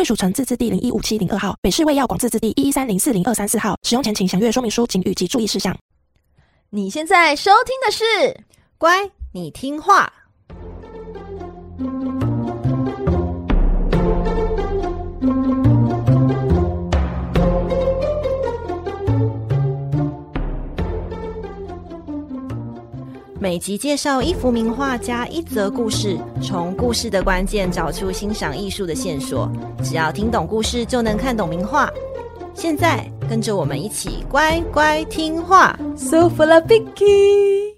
贵属城自治地零一五七零二号，北市卫药广自治地一一三零四零二三四号。使用前请详阅说明书、警语及注意事项。你现在收听的是《乖，你听话》。每集介绍一幅名画加一则故事，从故事的关键找出欣赏艺术的线索。只要听懂故事，就能看懂名画。现在跟着我们一起乖乖听话。So for the Vicky。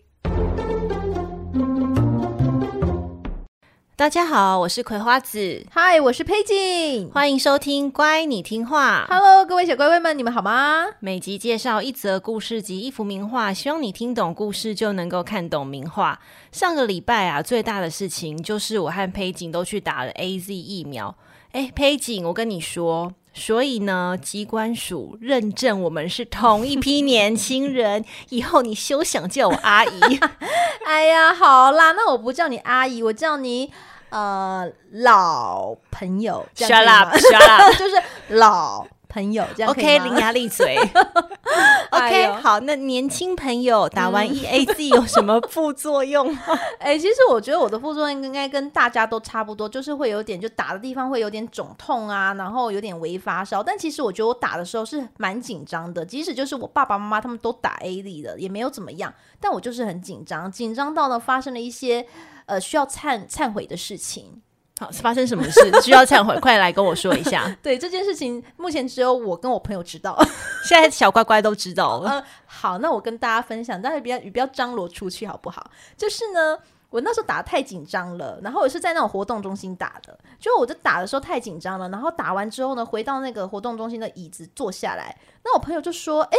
大家好，我是葵花子。嗨，我是佩锦。欢迎收听《乖，你听话》。Hello，各位小乖乖们，你们好吗？每集介绍一则故事及一幅名画，希望你听懂故事就能够看懂名画。上个礼拜啊，最大的事情就是我和佩锦都去打了 AZ 疫苗。哎，佩锦，我跟你说，所以呢，机关署认证我们是同一批年轻人，以后你休想叫我阿姨。哎呀，好啦，那我不叫你阿姨，我叫你。呃，老朋友，shut up，shut up，就是老朋友，这样 OK，伶牙俐嘴，OK，好，那年轻朋友打完 E A Z 有什么副作用？哎、欸，其实我觉得我的副作用应该跟大家都差不多，就是会有点，就打的地方会有点肿痛啊，然后有点微发烧。但其实我觉得我打的时候是蛮紧张的，即使就是我爸爸妈妈他们都打 AZ 的，也没有怎么样，但我就是很紧张，紧张到呢发生了一些。呃，需要忏忏悔的事情，好，发生什么事 需要忏悔？快来跟我说一下。对，这件事情，目前只有我跟我朋友知道，现在小乖乖都知道了。呃，好，那我跟大家分享，但是不要不要张罗出去好不好？就是呢，我那时候打得太紧张了，然后我是在那种活动中心打的，就我就打的时候太紧张了，然后打完之后呢，回到那个活动中心的椅子坐下来，那我朋友就说：“哎。”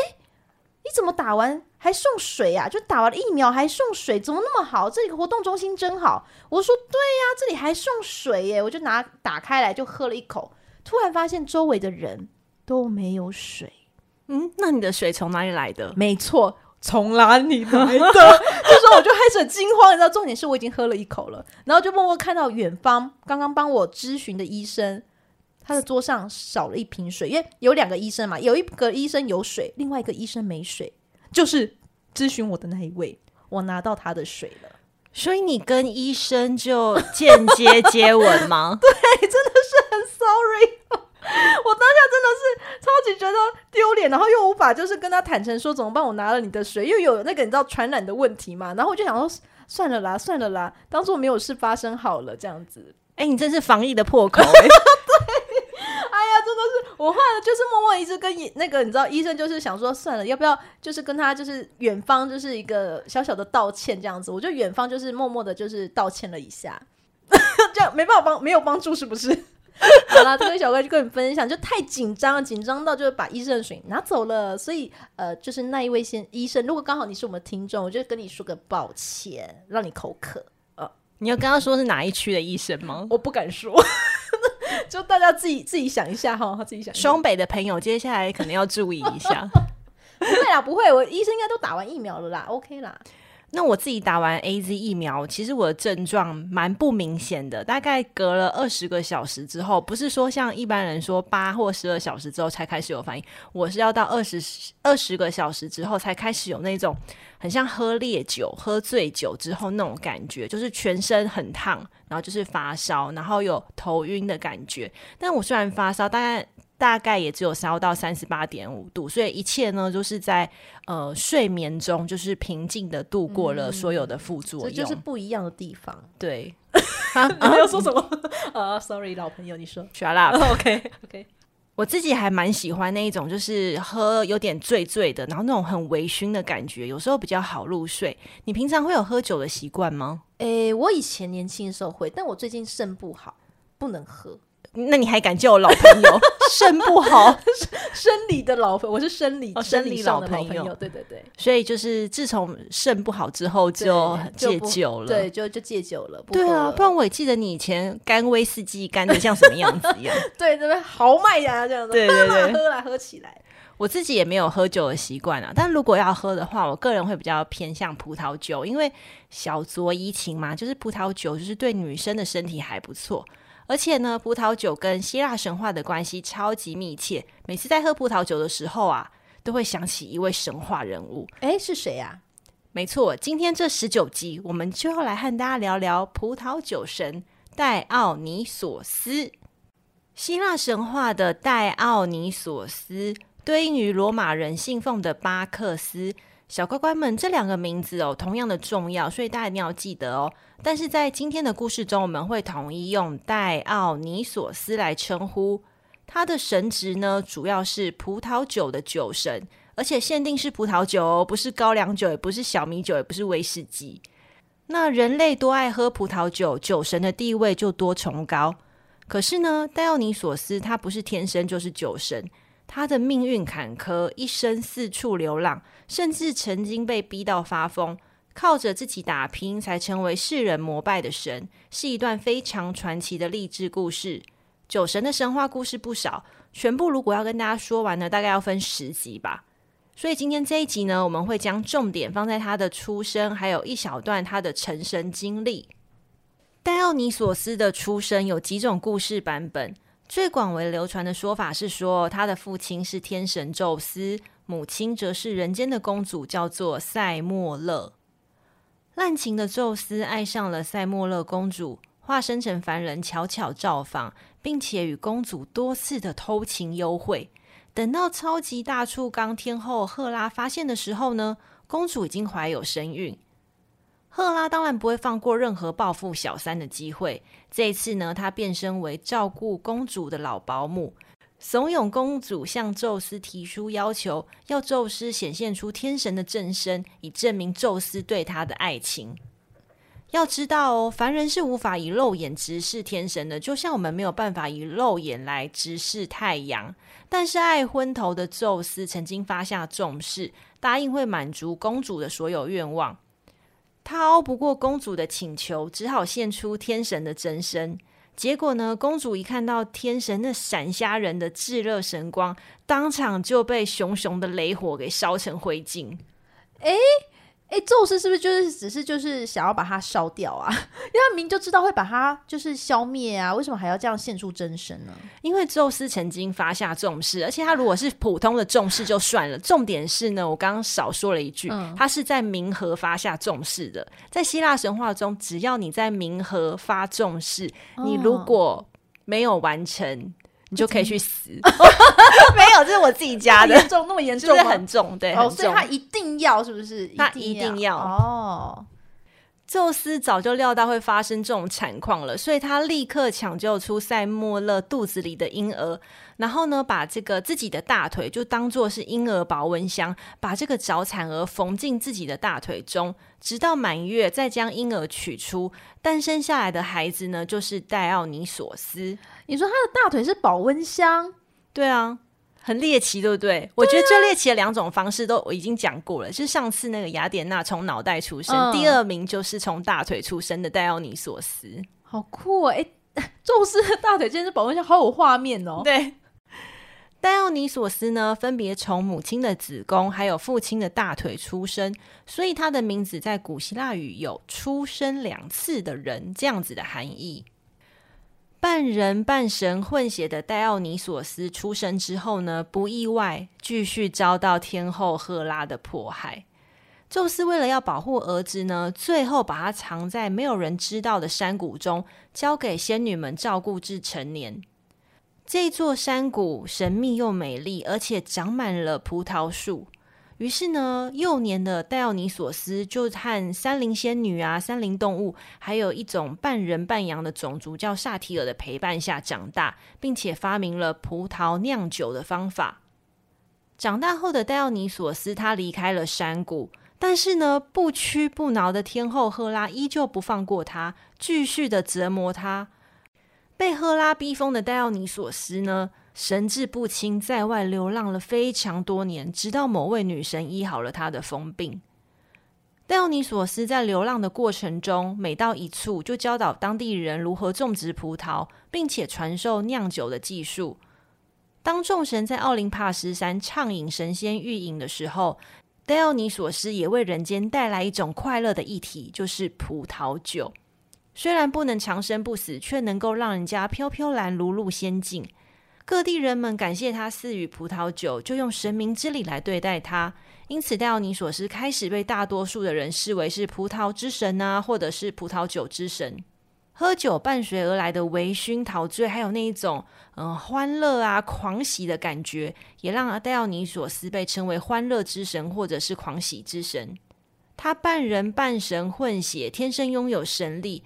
你怎么打完还送水啊？就打完了疫苗还送水，怎么那么好？这个活动中心真好。我说对呀，这里还送水耶！我就拿打开来就喝了一口，突然发现周围的人都没有水。嗯，那你的水从哪里来的？没错，从哪里来的？这时候我就开始很惊慌，你知道，重点是我已经喝了一口了，然后就默默看到远方刚刚帮我咨询的医生。他的桌上少了一瓶水，因为有两个医生嘛，有一个医生有水，另外一个医生没水，就是咨询我的那一位，我拿到他的水了，所以你跟医生就间接接吻吗？对，真的是很 sorry，我当下真的是超级觉得丢脸，然后又无法就是跟他坦诚说怎么办，我拿了你的水，又有那个你知道传染的问题嘛，然后我就想说算了啦，算了啦，当做没有事发生好了，这样子。哎、欸，你真是防疫的破口、真的是我后来就是默默一直跟医那个你知道医生就是想说算了，要不要就是跟他就是远方就是一个小小的道歉这样子，我就远方就是默默的就是道歉了一下，这样没办法帮没有帮助是不是？好了，这位小哥就跟你分享，就太紧张，紧张到就是把医生的水拿走了，所以呃就是那一位先医生，如果刚好你是我们的听众，我就跟你说个抱歉，让你口渴。你要跟他说是哪一区的医生吗？我不敢说，就大家自己自己想一下哈，自己想。双北的朋友接下来可能要注意一下。不会啦，不会，我医生应该都打完疫苗了啦，OK 啦。那我自己打完 AZ 疫苗，其实我的症状蛮不明显的，大概隔了二十个小时之后，不是说像一般人说八或十二小时之后才开始有反应，我是要到二十二十个小时之后才开始有那种很像喝烈酒、喝醉酒之后那种感觉，就是全身很烫，然后就是发烧，然后有头晕的感觉。但我虽然发烧，大概。大概也只有烧到三十八点五度，所以一切呢都、就是在呃睡眠中，就是平静的度过了所有的副作用，嗯、这就是不一样的地方。对，啊，要说什么？呃、uh,，sorry，老朋友，你说，shut up，OK，OK。okay, okay. 我自己还蛮喜欢那一种，就是喝有点醉醉的，然后那种很微醺的感觉，有时候比较好入睡。你平常会有喝酒的习惯吗？诶、欸，我以前年轻的时候会，但我最近肾不好，不能喝。那你还敢叫我老朋友？肾不好，生理的老朋友，我是生理、哦、生理老朋友。对对对，所以就是自从肾不好之后就戒酒了，对，就就戒酒了。对啊，不然我也记得你以前干威士忌干的像什么样子一样，对，这边豪迈呀，这样子，对对对，喝来喝起来。我自己也没有喝酒的习惯啊，但如果要喝的话，我个人会比较偏向葡萄酒，因为小酌怡情嘛，就是葡萄酒就是对女生的身体还不错。而且呢，葡萄酒跟希腊神话的关系超级密切。每次在喝葡萄酒的时候啊，都会想起一位神话人物。诶，是谁呀？没错，今天这十九集，我们就要来和大家聊聊葡萄酒神戴奥尼索斯。希腊神话的戴奥尼索斯，对应于罗马人信奉的巴克斯。小乖乖们，这两个名字哦，同样的重要，所以大家一定要记得哦。但是在今天的故事中，我们会统一用戴奥尼索斯来称呼他的神职呢，主要是葡萄酒的酒神，而且限定是葡萄酒哦，不是高粱酒，也不是小米酒，也不是威士忌。那人类多爱喝葡萄酒，酒神的地位就多崇高。可是呢，戴奥尼索斯他不是天生就是酒神，他的命运坎坷，一生四处流浪，甚至曾经被逼到发疯。靠着自己打拼才成为世人膜拜的神，是一段非常传奇的励志故事。酒神的神话故事不少，全部如果要跟大家说完呢，大概要分十集吧。所以今天这一集呢，我们会将重点放在他的出生，还有一小段他的成神经历。戴奥尼索斯的出生有几种故事版本，最广为流传的说法是说，他的父亲是天神宙斯，母亲则是人间的公主，叫做塞莫勒。滥情的宙斯爱上了塞莫勒公主，化身成凡人，悄悄造访，并且与公主多次的偷情幽会。等到超级大畜缸天后赫拉发现的时候呢，公主已经怀有身孕。赫拉当然不会放过任何报复小三的机会，这一次呢，她变身为照顾公主的老保姆。怂恿公主向宙斯提出要求，要宙斯显现出天神的真身，以证明宙斯对她的爱情。要知道哦，凡人是无法以肉眼直视天神的，就像我们没有办法以肉眼来直视太阳。但是爱昏头的宙斯曾经发下重誓，答应会满足公主的所有愿望。他熬不过公主的请求，只好献出天神的真身。结果呢，公主一看到天神那闪瞎人的炙热神光，当场就被熊熊的雷火给烧成灰烬。诶。哎，宙斯是不是就是只是就是想要把它烧掉啊？因为他明就知道会把它就是消灭啊，为什么还要这样现出真身呢？因为宙斯曾经发下重誓，而且他如果是普通的重誓就算了，重点是呢，我刚刚少说了一句，嗯、他是在冥河发下重誓的。在希腊神话中，只要你在冥河发重誓，哦、你如果没有完成。你就可以去死，没有，这是我自己加的，严重那么严重吗？很重，对，哦，所以他一定要，是不是？他一定要哦。宙斯早就料到会发生这种惨况了，所以他立刻抢救出塞莫勒肚子里的婴儿，然后呢，把这个自己的大腿就当做是婴儿保温箱，把这个早产儿缝进自己的大腿中，直到满月再将婴儿取出，诞生下来的孩子呢，就是戴奥尼索斯。你说他的大腿是保温箱？对啊。很猎奇，对不对？对啊、我觉得最猎奇的两种方式都我已经讲过了，就是上次那个雅典娜从脑袋出生，嗯、第二名就是从大腿出生的戴奥尼索斯，好酷啊！哎，宙斯的大腿真是保温箱，好有画面哦。对，戴奥尼索斯呢，分别从母亲的子宫还有父亲的大腿出生，所以他的名字在古希腊语有“出生两次的人”这样子的含义。半人半神混血的戴奥尼索斯出生之后呢，不意外继续遭到天后赫拉的迫害。宙斯为了要保护儿子呢，最后把他藏在没有人知道的山谷中，交给仙女们照顾至成年。这座山谷神秘又美丽，而且长满了葡萄树。于是呢，幼年的戴奥尼索斯就和山林仙女啊、山林动物，还有一种半人半羊的种族叫萨提尔的陪伴下长大，并且发明了葡萄酿酒的方法。长大后的戴奥尼索斯，他离开了山谷，但是呢，不屈不挠的天后赫拉依旧不放过他，继续的折磨他。被赫拉逼疯的戴奥尼索斯呢，神志不清，在外流浪了非常多年，直到某位女神医好了他的疯病。戴奥尼索斯在流浪的过程中，每到一处就教导当地人如何种植葡萄，并且传授酿酒的技术。当众神在奥林帕斯山畅饮神仙御饮的时候，戴奥尼索斯也为人间带来一种快乐的液体，就是葡萄酒。虽然不能长生不死，却能够让人家飘飘然如入仙境。各地人们感谢他赐予葡萄酒，就用神明之礼来对待他。因此，戴奥尼索斯开始被大多数的人视为是葡萄之神啊，或者是葡萄酒之神。喝酒伴随而来的微醺陶醉，还有那一种嗯欢乐啊狂喜的感觉，也让戴奥尼索斯被称为欢乐之神或者是狂喜之神。他半人半神混血，天生拥有神力，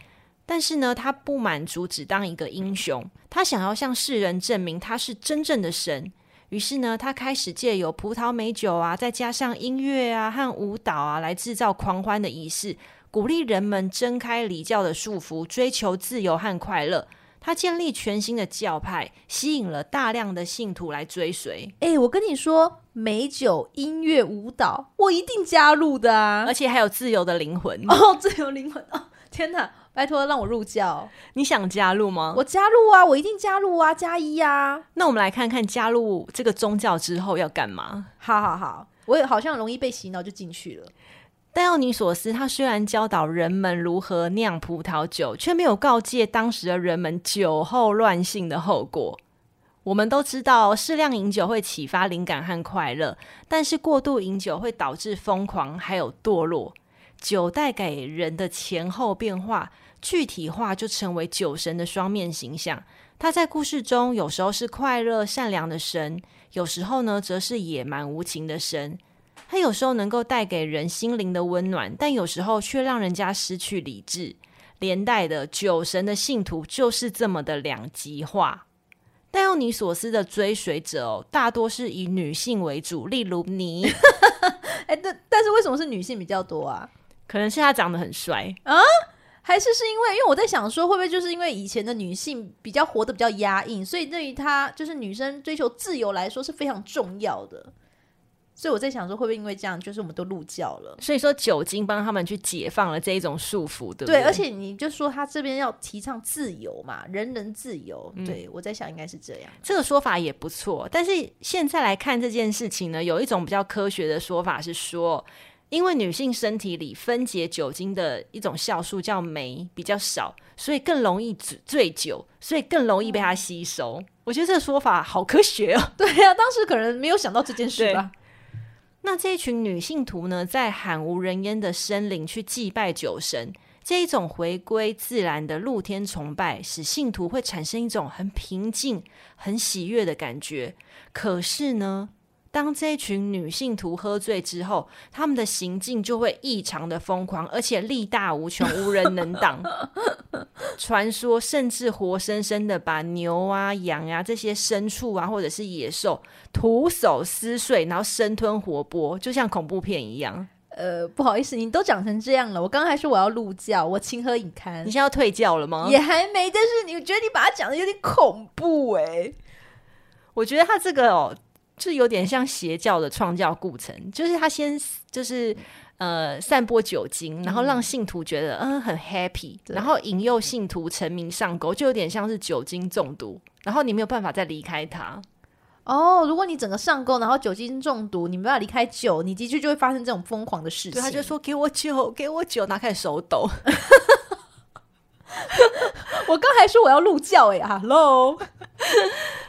但是呢，他不满足只当一个英雄，他想要向世人证明他是真正的神。于是呢，他开始借由葡萄美酒啊，再加上音乐啊和舞蹈啊，来制造狂欢的仪式。鼓励人们挣开礼教的束缚，追求自由和快乐。他建立全新的教派，吸引了大量的信徒来追随。哎、欸，我跟你说，美酒、音乐、舞蹈，我一定加入的啊！而且还有自由的灵魂哦，自由灵魂哦！天哪，拜托让我入教，你想加入吗？我加入啊，我一定加入啊，加一啊！那我们来看看加入这个宗教之后要干嘛？好好好，我也好像容易被洗脑就进去了。但奥尼索斯，他虽然教导人们如何酿葡萄酒，却没有告诫当时的人们酒后乱性的后果。我们都知道，适量饮酒会启发灵感和快乐，但是过度饮酒会导致疯狂，还有堕落。酒带给人的前后变化，具体化就成为酒神的双面形象。他在故事中有时候是快乐善良的神，有时候呢，则是野蛮无情的神。他有时候能够带给人心灵的温暖，但有时候却让人家失去理智。连带的酒神的信徒就是这么的两极化。戴奥尼索斯的追随者哦，大多是以女性为主，例如你。哎，但但是为什么是女性比较多啊？可能是他长得很帅啊，还是是因为？因为我在想说，会不会就是因为以前的女性比较活得比较压抑，所以对于她就是女生追求自由来说是非常重要的。所以我在想说，会不会因为这样，就是我们都入教了？所以说酒精帮他们去解放了这一种束缚，对不对？对，而且你就说他这边要提倡自由嘛，人人自由。嗯、对，我在想应该是这样。这个说法也不错，但是现在来看这件事情呢，有一种比较科学的说法是说，因为女性身体里分解酒精的一种酵素叫酶比较少，所以更容易醉醉酒，所以更容易被它吸收。嗯、我觉得这个说法好科学哦。对呀、啊，当时可能没有想到这件事吧。那这一群女性徒呢，在罕无人烟的森林去祭拜酒神，这一种回归自然的露天崇拜，使信徒会产生一种很平静、很喜悦的感觉。可是呢，当这一群女性徒喝醉之后，他们的行径就会异常的疯狂，而且力大无穷，无人能挡。传说甚至活生生的把牛啊、羊啊这些牲畜啊，或者是野兽徒手撕碎，然后生吞活剥，就像恐怖片一样。呃，不好意思，你都讲成这样了，我刚刚还说我要入教，我情何以堪？你现在要退教了吗？也还没，但是你觉得你把它讲的有点恐怖哎、欸？我觉得他这个哦。就有点像邪教的创教过程，就是他先就是呃散播酒精，然后让信徒觉得嗯，嗯很 happy，然后引诱信徒沉迷上钩，就有点像是酒精中毒，然后你没有办法再离开他。哦，如果你整个上钩，然后酒精中毒，你没办法离开酒，你的确就会发生这种疯狂的事情。他就说给我酒，给我酒，拿开始手抖。我刚还说我要入教哎，Hello。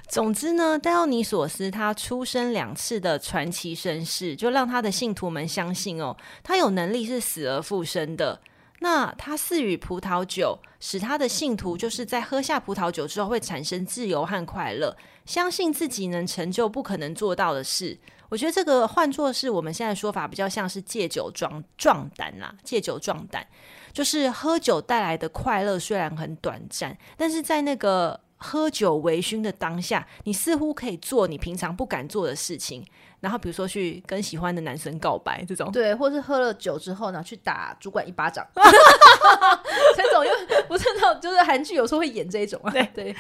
总之呢，戴奥尼索斯他出生两次的传奇身世，就让他的信徒们相信哦，他有能力是死而复生的。那他赐予葡萄酒，使他的信徒就是在喝下葡萄酒之后会产生自由和快乐，相信自己能成就不可能做到的事。我觉得这个换作是我们现在说法，比较像是借酒壮壮胆啦，借酒壮胆，就是喝酒带来的快乐虽然很短暂，但是在那个。喝酒微醺的当下，你似乎可以做你平常不敢做的事情。然后比如说去跟喜欢的男生告白这种，对，或是喝了酒之后呢，去打主管一巴掌，这种又不是那种，就是韩剧有时候会演这种啊。对对，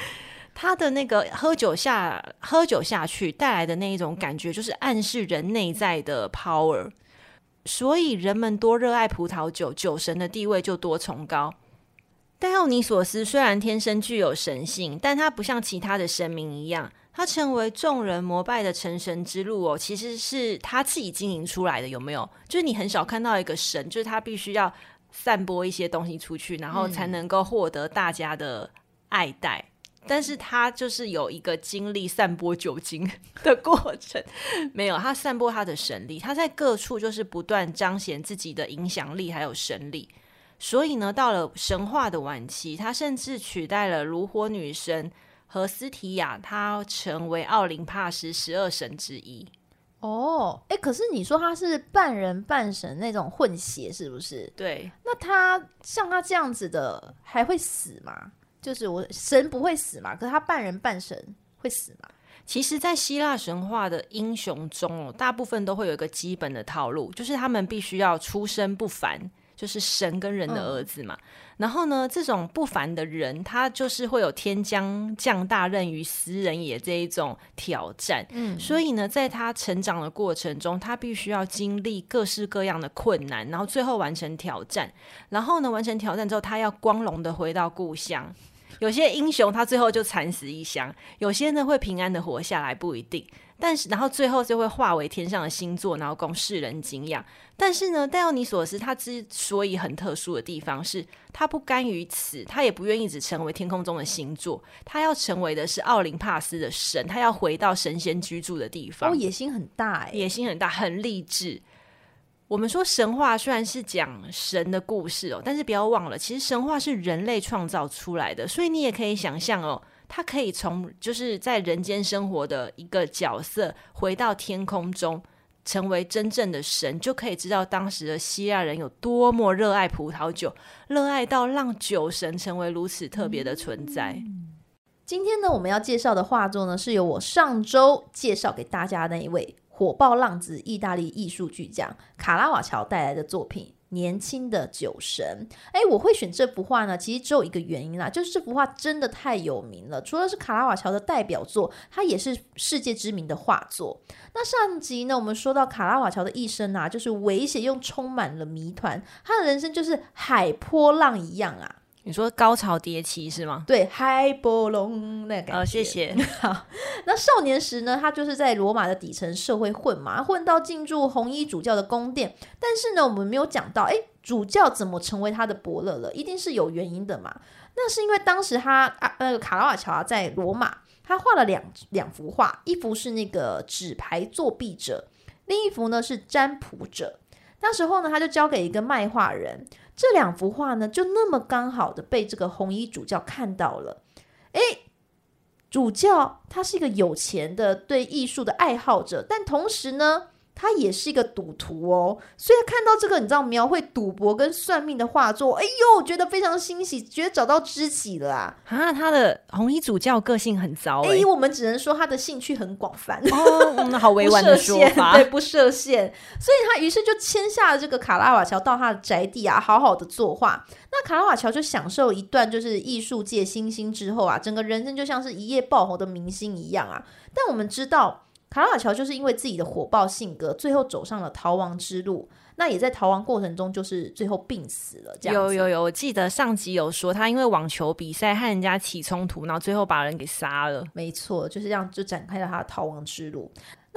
他的那个喝酒下喝酒下去带来的那一种感觉，就是暗示人内在的 power。所以人们多热爱葡萄酒，酒神的地位就多崇高。戴奥尼索斯虽然天生具有神性，但他不像其他的神明一样。他成为众人膜拜的成神之路哦，其实是他自己经营出来的，有没有？就是你很少看到一个神，就是他必须要散播一些东西出去，然后才能够获得大家的爱戴。嗯、但是他就是有一个经历散播酒精的过程，没有，他散播他的神力，他在各处就是不断彰显自己的影响力还有神力。所以呢，到了神话的晚期，他甚至取代了炉火女神。和斯提亚，他成为奥林帕斯十二神之一。哦，哎，可是你说他是半人半神那种混血，是不是？对。那他像他这样子的，还会死吗？就是我神不会死嘛？可是他半人半神会死吗？其实，在希腊神话的英雄中哦，大部分都会有一个基本的套路，就是他们必须要出身不凡。就是神跟人的儿子嘛，嗯、然后呢，这种不凡的人，他就是会有天将降大任于斯人也这一种挑战。嗯，所以呢，在他成长的过程中，他必须要经历各式各样的困难，然后最后完成挑战。然后呢，完成挑战之后，他要光荣的回到故乡。有些英雄他最后就惨死异乡，有些呢会平安的活下来，不一定。但是，然后最后就会化为天上的星座，然后供世人敬仰。但是呢，戴奥尼索斯他之所以很特殊的地方是，他不甘于此，他也不愿意只成为天空中的星座，他要成为的是奥林帕斯的神，他要回到神仙居住的地方。哦，野心很大哎，野心很大，很励志。我们说神话虽然是讲神的故事哦，但是不要忘了，其实神话是人类创造出来的，所以你也可以想象哦。他可以从就是在人间生活的一个角色，回到天空中，成为真正的神，就可以知道当时的希腊人有多么热爱葡萄酒，热爱到让酒神成为如此特别的存在。今天呢，我们要介绍的画作呢，是由我上周介绍给大家的那一位火爆浪子意大利艺术巨匠卡拉瓦乔带来的作品。年轻的酒神，哎，我会选这幅画呢，其实只有一个原因啦，就是这幅画真的太有名了。除了是卡拉瓦乔的代表作，它也是世界知名的画作。那上集呢，我们说到卡拉瓦乔的一生啊，就是危险又充满了谜团，他的人生就是海波浪一样啊。你说高潮迭起是吗？对，嗨波隆那个感觉。哦，谢谢。好，那少年时呢，他就是在罗马的底层社会混嘛，混到进驻红衣主教的宫殿。但是呢，我们没有讲到，哎，主教怎么成为他的伯乐了？一定是有原因的嘛。那是因为当时他啊，那个卡拉瓦乔啊，在罗马，他画了两两幅画，一幅是那个纸牌作弊者，另一幅呢是占卜者。那时候呢，他就交给一个卖画人。这两幅画呢，就那么刚好的被这个红衣主教看到了。诶，主教他是一个有钱的对艺术的爱好者，但同时呢，他也是一个赌徒哦，所以他看到这个你知道描绘赌博跟算命的画作，哎呦，觉得非常欣喜，觉得找到知己了啊！啊，他的红衣主教个性很糟哎，我们只能说他的兴趣很广泛哦，那、嗯、好委婉的 说法，对，不设限，所以他于是就签下了这个卡拉瓦乔到他的宅地啊，好好的作画。那卡拉瓦乔就享受一段就是艺术界新星之后啊，整个人生就像是一夜爆红的明星一样啊。但我们知道。卡拉瓦乔就是因为自己的火爆性格，最后走上了逃亡之路。那也在逃亡过程中，就是最后病死了。这样有有有，我记得上集有说他因为网球比赛和人家起冲突，然后最后把人给杀了。没错，就是这样就展开了他的逃亡之路。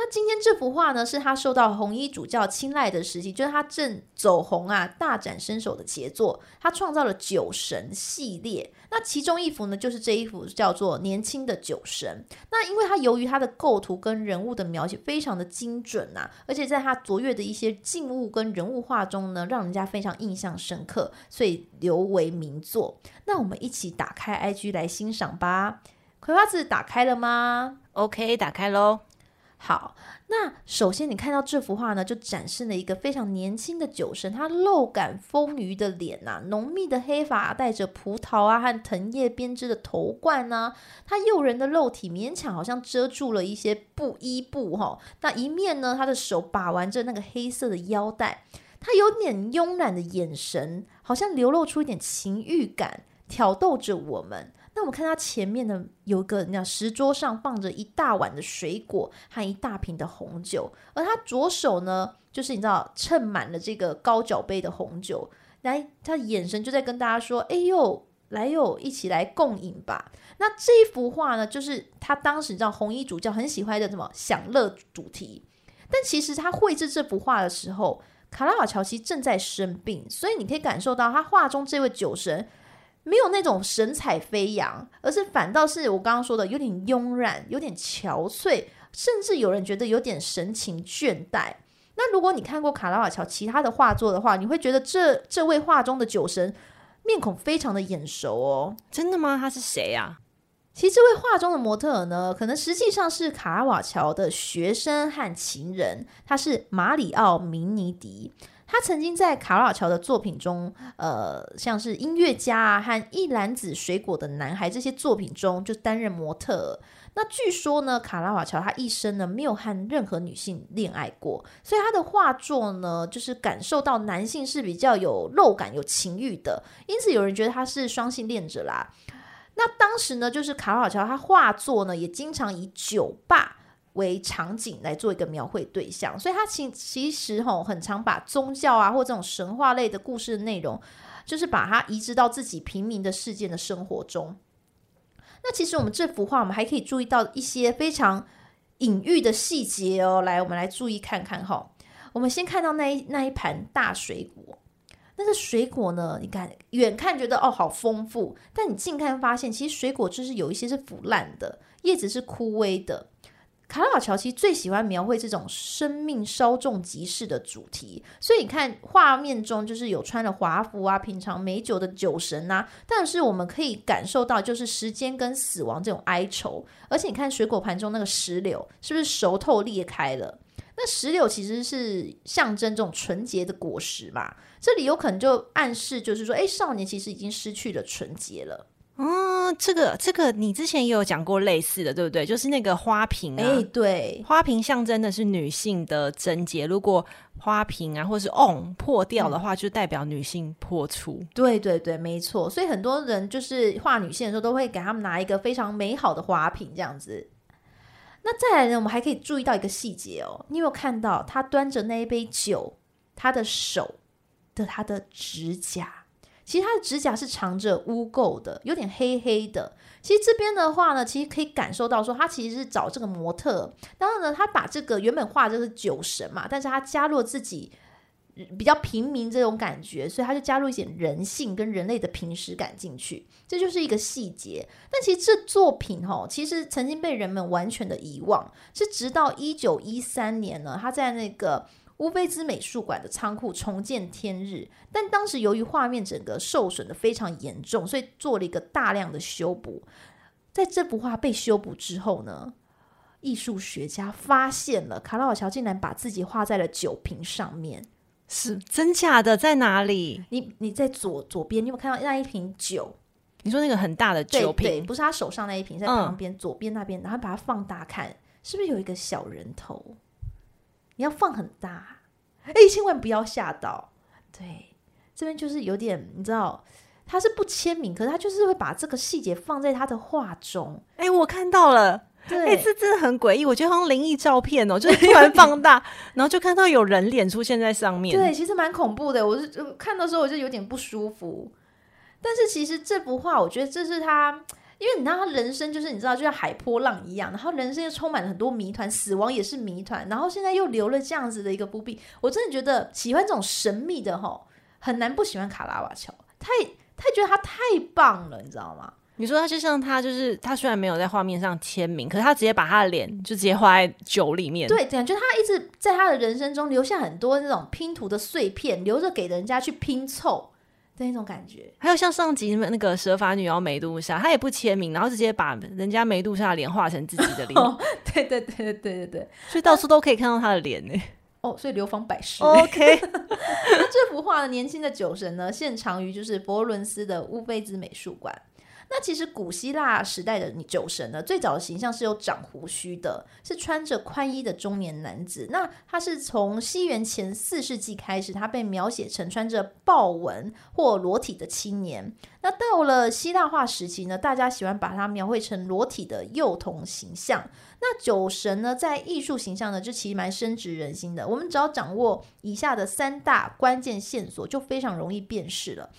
那今天这幅画呢，是他受到红衣主教青睐的时期，就是他正走红啊，大展身手的杰作。他创造了酒神系列，那其中一幅呢，就是这一幅叫做《年轻的酒神》。那因为他由于他的构图跟人物的描写非常的精准呐、啊，而且在他卓越的一些静物跟人物画中呢，让人家非常印象深刻，所以留为名作。那我们一起打开 IG 来欣赏吧。葵花子打开了吗？OK，打开喽。好，那首先你看到这幅画呢，就展示了一个非常年轻的酒神，他肉感丰腴的脸呐、浓密的黑发，戴着葡萄啊和藤叶编织的头冠呐、他诱人的肉体勉强好像遮住了一些布衣布哈、哦，那一面呢，他的手把玩着那个黑色的腰带，他有点慵懒的眼神，好像流露出一点情欲感，挑逗着我们。那我们看他前面呢，有个那石桌上放着一大碗的水果和一大瓶的红酒，而他左手呢，就是你知道盛满了这个高脚杯的红酒，来，他的眼神就在跟大家说：“哎呦，来哟，一起来共饮吧。”那这一幅画呢，就是他当时你知道红衣主教很喜欢的什么享乐主题，但其实他绘制这幅画的时候，卡拉瓦乔其实正在生病，所以你可以感受到他画中这位酒神。没有那种神采飞扬，而是反倒是我刚刚说的有点慵懒，有点憔悴，甚至有人觉得有点神情倦怠。那如果你看过卡拉瓦乔其他的画作的话，你会觉得这这位画中的酒神面孔非常的眼熟哦。真的吗？他是谁呀？其实这位画中的模特呢，可能实际上是卡拉瓦乔的学生和情人，他是马里奥·明尼迪。他曾经在卡拉瓦乔的作品中，呃，像是音乐家啊和一篮子水果的男孩这些作品中，就担任模特。那据说呢，卡拉瓦乔他一生呢没有和任何女性恋爱过，所以他的画作呢，就是感受到男性是比较有肉感、有情欲的。因此有人觉得他是双性恋者啦。那当时呢，就是卡拉瓦乔他画作呢，也经常以酒吧。为场景来做一个描绘对象，所以他其其实吼很常把宗教啊或这种神话类的故事的内容，就是把它移植到自己平民的事件的生活中。那其实我们这幅画，我们还可以注意到一些非常隐喻的细节哦。来，我们来注意看看哈。我们先看到那一那一盘大水果，那个水果呢，你看远看觉得哦好丰富，但你近看发现，其实水果就是有一些是腐烂的，叶子是枯萎的。卡拉瓦乔其实最喜欢描绘这种生命稍纵即逝的主题，所以你看画面中就是有穿了华服啊、品尝美酒的酒神呐、啊，但是我们可以感受到就是时间跟死亡这种哀愁。而且你看水果盘中那个石榴是不是熟透裂开了？那石榴其实是象征这种纯洁的果实嘛，这里有可能就暗示就是说，哎，少年其实已经失去了纯洁了。嗯，这个这个你之前也有讲过类似的，对不对？就是那个花瓶啊，哎，对，花瓶象征的是女性的贞洁。如果花瓶啊，或是 on 破掉的话，嗯，就代表女性破处。对对对，没错。所以很多人就是画女性的时候，都会给他们拿一个非常美好的花瓶这样子。那再来呢，我们还可以注意到一个细节哦，你有没有看到他端着那一杯酒，他的手的他的指甲？其实他的指甲是藏着污垢的，有点黑黑的。其实这边的话呢，其实可以感受到说，他其实是找这个模特。当然呢，他把这个原本画的是酒神嘛，但是他加入了自己比较平民这种感觉，所以他就加入一点人性跟人类的平实感进去，这就是一个细节。但其实这作品哈，其实曾经被人们完全的遗忘，是直到一九一三年呢，他在那个。乌菲兹美术馆的仓库重见天日，但当时由于画面整个受损的非常严重，所以做了一个大量的修补。在这幅画被修补之后呢，艺术学家发现了卡拉瓦乔竟然把自己画在了酒瓶上面，是真假的？在哪里？你你在左左边，你有没有看到那一瓶酒？你说那个很大的酒瓶，对对，不是他手上那一瓶，在旁边、嗯、左边那边，然后把它放大看，是不是有一个小人头？你要放很大，哎，千万不要吓到。对，这边就是有点，你知道，他是不签名，可是他就是会把这个细节放在他的画中。哎，我看到了，对，这真的很诡异，我觉得好像灵异照片哦，就是突然放大，然后就看到有人脸出现在上面。对，其实蛮恐怖的，我是看到时候我就有点不舒服。但是其实这幅画，我觉得这是他。因为你知道，他人生就是你知道，就像海波浪一样，然后人生又充满了很多谜团，死亡也是谜团，然后现在又留了这样子的一个伏笔。我真的觉得喜欢这种神秘的吼，很难不喜欢卡拉瓦乔，太太觉得他太棒了，你知道吗？你说他就像他，就是他虽然没有在画面上签名，可是他直接把他的脸就直接画在酒里面。对，感觉他一直在他的人生中留下很多那种拼图的碎片，留着给人家去拼凑。的那种感觉。还有像上集那个蛇发女妖梅杜莎，她也不签名，然后直接把人家梅杜莎的脸画成自己的脸。哦，对对对对对对对，所以到处都可以看到她的脸呢。哦，所以流芳百世。OK，那这幅画呢，年轻的酒神呢，现藏于就是佛罗伦斯的乌菲兹美术馆。那其实古希腊时代的酒神呢，最早的形象是有长胡须的，是穿着宽衣的中年男子。那他是从西元前四世纪开始，他被描写成穿着豹纹或裸体的青年。那到了希腊化时期呢，大家喜欢把它描绘成裸体的幼童形象。那酒神呢，在艺术形象呢，就其实蛮深植人心的。我们只要掌握以下的三大关键线索，就非常容易辨识了。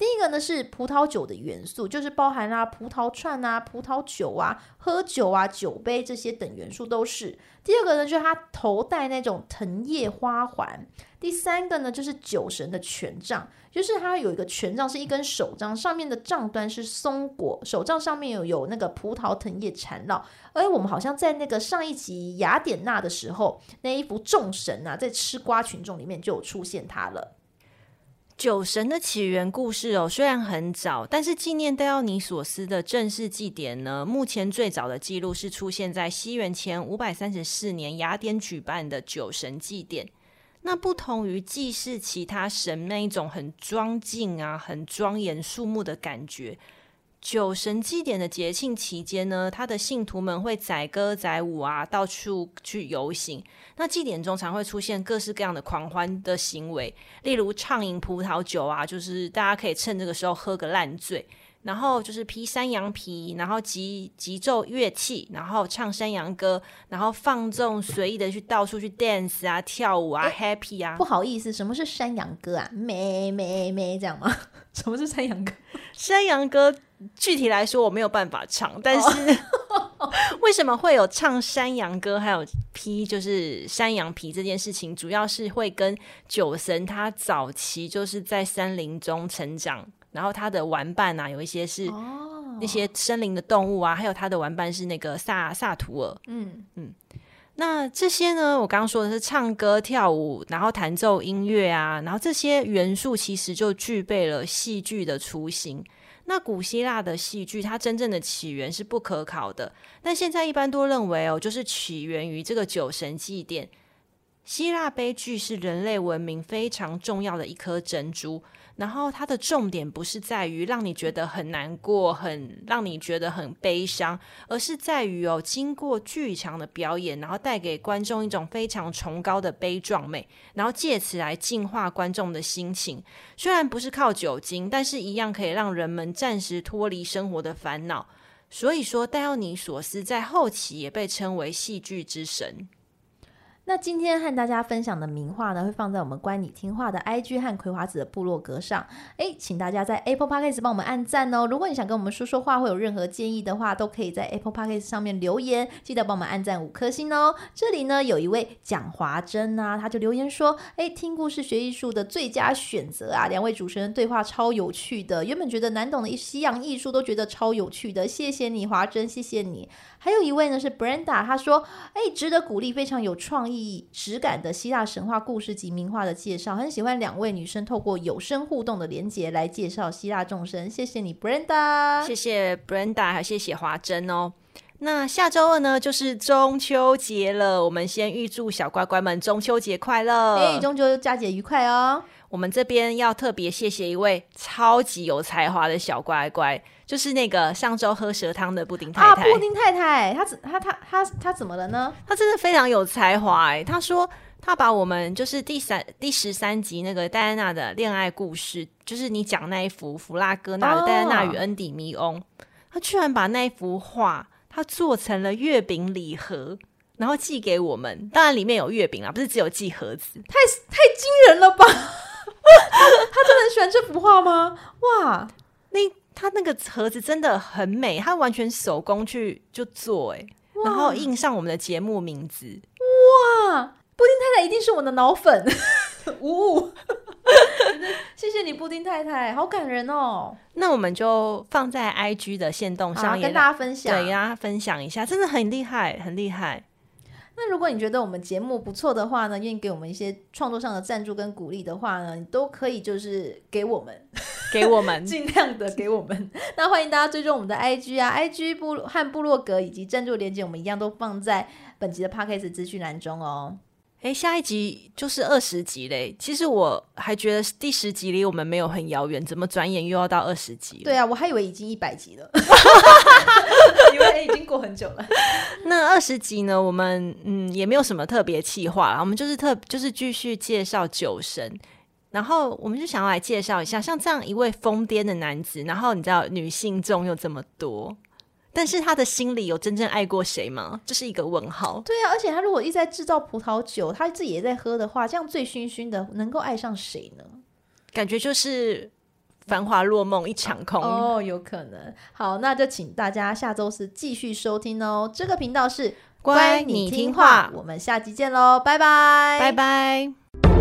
第一个呢是葡萄酒的元素，就是包含啦、啊、葡萄串啊、葡萄酒啊、喝酒啊、酒杯这些等元素都是。第二个呢就是他头戴那种藤叶花环。第三个呢就是酒神的权杖，就是他有一个权杖是一根手杖，上面的杖端是松果，手杖上面有有那个葡萄藤叶缠绕。而我们好像在那个上一集雅典娜的时候，那一幅众神啊在吃瓜群众里面就有出现它了。酒神的起源故事哦，虽然很早，但是纪念戴奥尼索斯的正式祭典呢，目前最早的记录是出现在西元前五百三十四年雅典举办的酒神祭典。那不同于祭祀其他神那一种很庄敬啊、很庄严肃穆的感觉。酒神祭典的节庆期间呢，他的信徒们会载歌载舞啊，到处去游行。那祭典中常会出现各式各样的狂欢的行为，例如畅饮葡萄酒啊，就是大家可以趁这个时候喝个烂醉。然后就是披山羊皮，然后急急奏乐器，然后唱山羊歌，然后放纵随意的去到处去 dance 啊、跳舞啊、happy 啊。不好意思，什么是山羊歌啊？咩咩咩这样吗？什么是山羊歌？山羊歌具体来说我没有办法唱，但是、哦、为什么会有唱山羊歌，还有披就是山羊皮这件事情，主要是会跟酒神他早期就是在山林中成长。然后他的玩伴啊，有一些是那些森林的动物啊，还有他的玩伴是那个萨萨图尔。嗯嗯，那这些呢，我刚刚说的是唱歌跳舞，然后弹奏音乐啊，然后这些元素其实就具备了戏剧的雏形。那古希腊的戏剧，它真正的起源是不可考的，但现在一般都认为哦，就是起源于这个酒神祭典。希腊悲剧是人类文明非常重要的一颗珍珠。然后它的重点不是在于让你觉得很难过，很让你觉得很悲伤，而是在于哦，经过剧场的表演，然后带给观众一种非常崇高的悲壮美，然后借此来净化观众的心情。虽然不是靠酒精，但是一样可以让人们暂时脱离生活的烦恼。所以说，戴奥尼索斯在后期也被称为戏剧之神。那今天和大家分享的名画呢，会放在我们关你听话的 IG 和葵花子的部落格上。哎，请大家在 Apple Podcast 帮我们按赞哦。如果你想跟我们说说话，或有任何建议的话，都可以在 Apple Podcast 上面留言，记得帮我们按赞五颗星哦。这里呢，有一位蒋华珍啊，他就留言说：“哎，听故事学艺术的最佳选择啊，两位主持人对话超有趣的，原本觉得难懂的西洋艺术都觉得超有趣的，谢谢你，华珍，谢谢你。”还有一位呢是 Brenda，他说：“哎，值得鼓励，非常有创意质感的希腊神话故事及名画的介绍，很喜欢两位女生透过有声互动的连结来介绍希腊众生。谢谢你，Brenda，谢谢 Brenda，还谢谢华珍哦。那下周二呢就是中秋节了，我们先预祝小乖乖们中秋节快乐，哎，中秋佳节愉快哦。我们这边要特别谢谢一位超级有才华的小乖乖。”就是那个上周喝蛇汤的布丁太太。啊，布丁太太，她怎她她她她怎么了呢？她真的非常有才华哎！她说她把我们就是第三第十三集那个戴安娜的恋爱故事，就是你讲那一幅弗拉戈纳的《戴安娜与恩底弥翁》，她居然把那一幅画，她做成了月饼礼盒，然后寄给我们。当然里面有月饼啊，不是只有寄盒子。太太惊人了吧！他真的很喜欢这幅画吗？哇，那。他那个盒子真的很美，他完全手工去就做哎，然后印上我们的节目名字。哇，布丁太太一定是我的脑粉，呜 呜，谢谢你，布丁太太，好感人哦。那我们就放在 IG 的限动上面，跟大家分享，对，跟大家分享一下，真的很厉害，很厉害。那如果你觉得我们节目不错的话呢，愿意给我们一些创作上的赞助跟鼓励的话呢，你都可以就是给我们。给我们，尽量的给我们。那欢迎大家追踪我们的 IG 啊，IG 部和部落格以及赞助连接，我们一样都放在本集的 Podcast 资讯栏中哦。哎，下一集就是二十集嘞。其实我还觉得第十集离我们没有很遥远，怎么转眼又要到二十集？对啊，我还以为已经一百集了，以为已经过很久了。那二十集呢？我们嗯也没有什么特别企划，我们就是特就是继续介绍酒神，然后我们就想要来介绍一下，像这样一位疯癫的男子，然后你知道女性众又这么多。但是他的心里有真正爱过谁吗？这是一个问号。对啊，而且他如果一直在制造葡萄酒，他自己也在喝的话，这样醉醺醺的，能够爱上谁呢？感觉就是繁华落梦一场空哦，有可能。好，那就请大家下周四继续收听哦。这个频道是乖，你听话，我们下集见喽，拜拜，拜拜。